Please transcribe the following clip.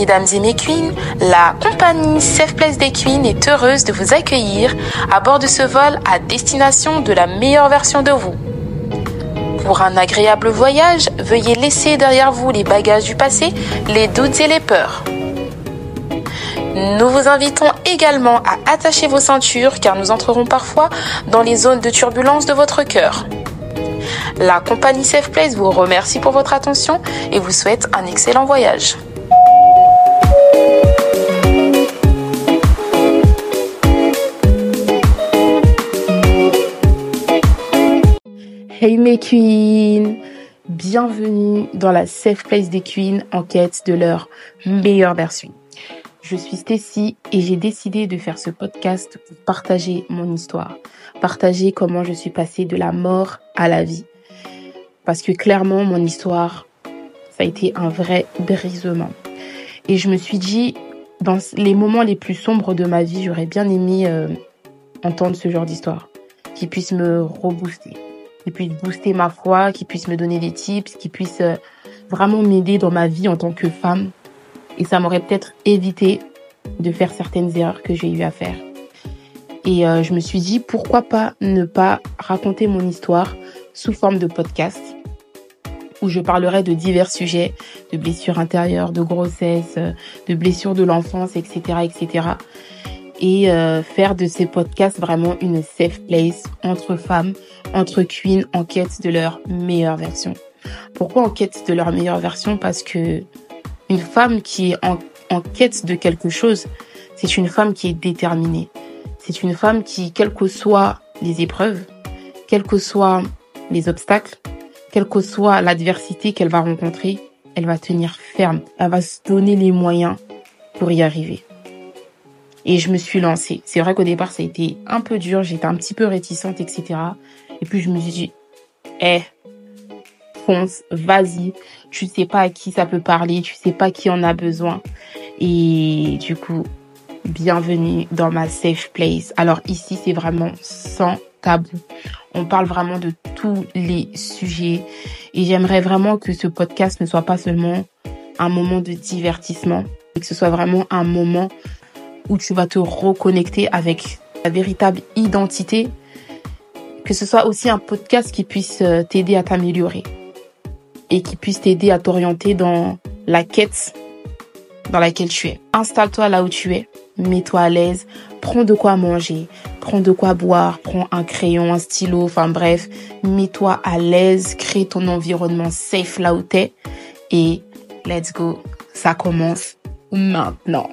Mesdames et mes queens, la compagnie Safe Place des Queens est heureuse de vous accueillir à bord de ce vol à destination de la meilleure version de vous. Pour un agréable voyage, veuillez laisser derrière vous les bagages du passé, les doutes et les peurs. Nous vous invitons également à attacher vos ceintures car nous entrerons parfois dans les zones de turbulence de votre cœur. La compagnie Safe Place vous remercie pour votre attention et vous souhaite un excellent voyage. Hey mes queens Bienvenue dans la Safe Place des queens en quête de leur meilleure version. Je suis Stacy et j'ai décidé de faire ce podcast pour partager mon histoire, partager comment je suis passée de la mort à la vie. Parce que clairement, mon histoire, ça a été un vrai brisement. Et je me suis dit, dans les moments les plus sombres de ma vie, j'aurais bien aimé euh, entendre ce genre d'histoire qui puisse me rebooster, qui puisse booster ma foi, qui puisse me donner des tips, qui puisse euh, vraiment m'aider dans ma vie en tant que femme. Et ça m'aurait peut-être évité de faire certaines erreurs que j'ai eu à faire. Et euh, je me suis dit, pourquoi pas ne pas raconter mon histoire sous forme de podcast où je parlerai de divers sujets, de blessures intérieures, de grossesse, euh, de blessures de l'enfance, etc., etc. Et euh, faire de ces podcasts vraiment une safe place entre femmes, entre queens en quête de leur meilleure version. Pourquoi en quête de leur meilleure version? Parce que une femme qui est en, en quête de quelque chose, c'est une femme qui est déterminée. C'est une femme qui, quelles que soient les épreuves, quels que soient les obstacles, quelle que soit l'adversité qu'elle va rencontrer, elle va tenir ferme. Elle va se donner les moyens pour y arriver. Et je me suis lancée. C'est vrai qu'au départ, ça a été un peu dur. J'étais un petit peu réticente, etc. Et puis, je me suis dit, eh, fonce, vas-y. Tu sais pas à qui ça peut parler. Tu sais pas qui en a besoin. Et du coup, bienvenue dans ma safe place. Alors ici, c'est vraiment sans tabou. On parle vraiment de tous les sujets et j'aimerais vraiment que ce podcast ne soit pas seulement un moment de divertissement, mais que ce soit vraiment un moment où tu vas te reconnecter avec ta véritable identité, que ce soit aussi un podcast qui puisse euh, t'aider à t'améliorer et qui puisse t'aider à t'orienter dans la quête dans laquelle tu es. Installe-toi là où tu es, mets-toi à l'aise, prends de quoi manger, prends de quoi boire, prends un crayon, un stylo, enfin bref, mets-toi à l'aise, crée ton environnement safe là où t'es et let's go, ça commence maintenant.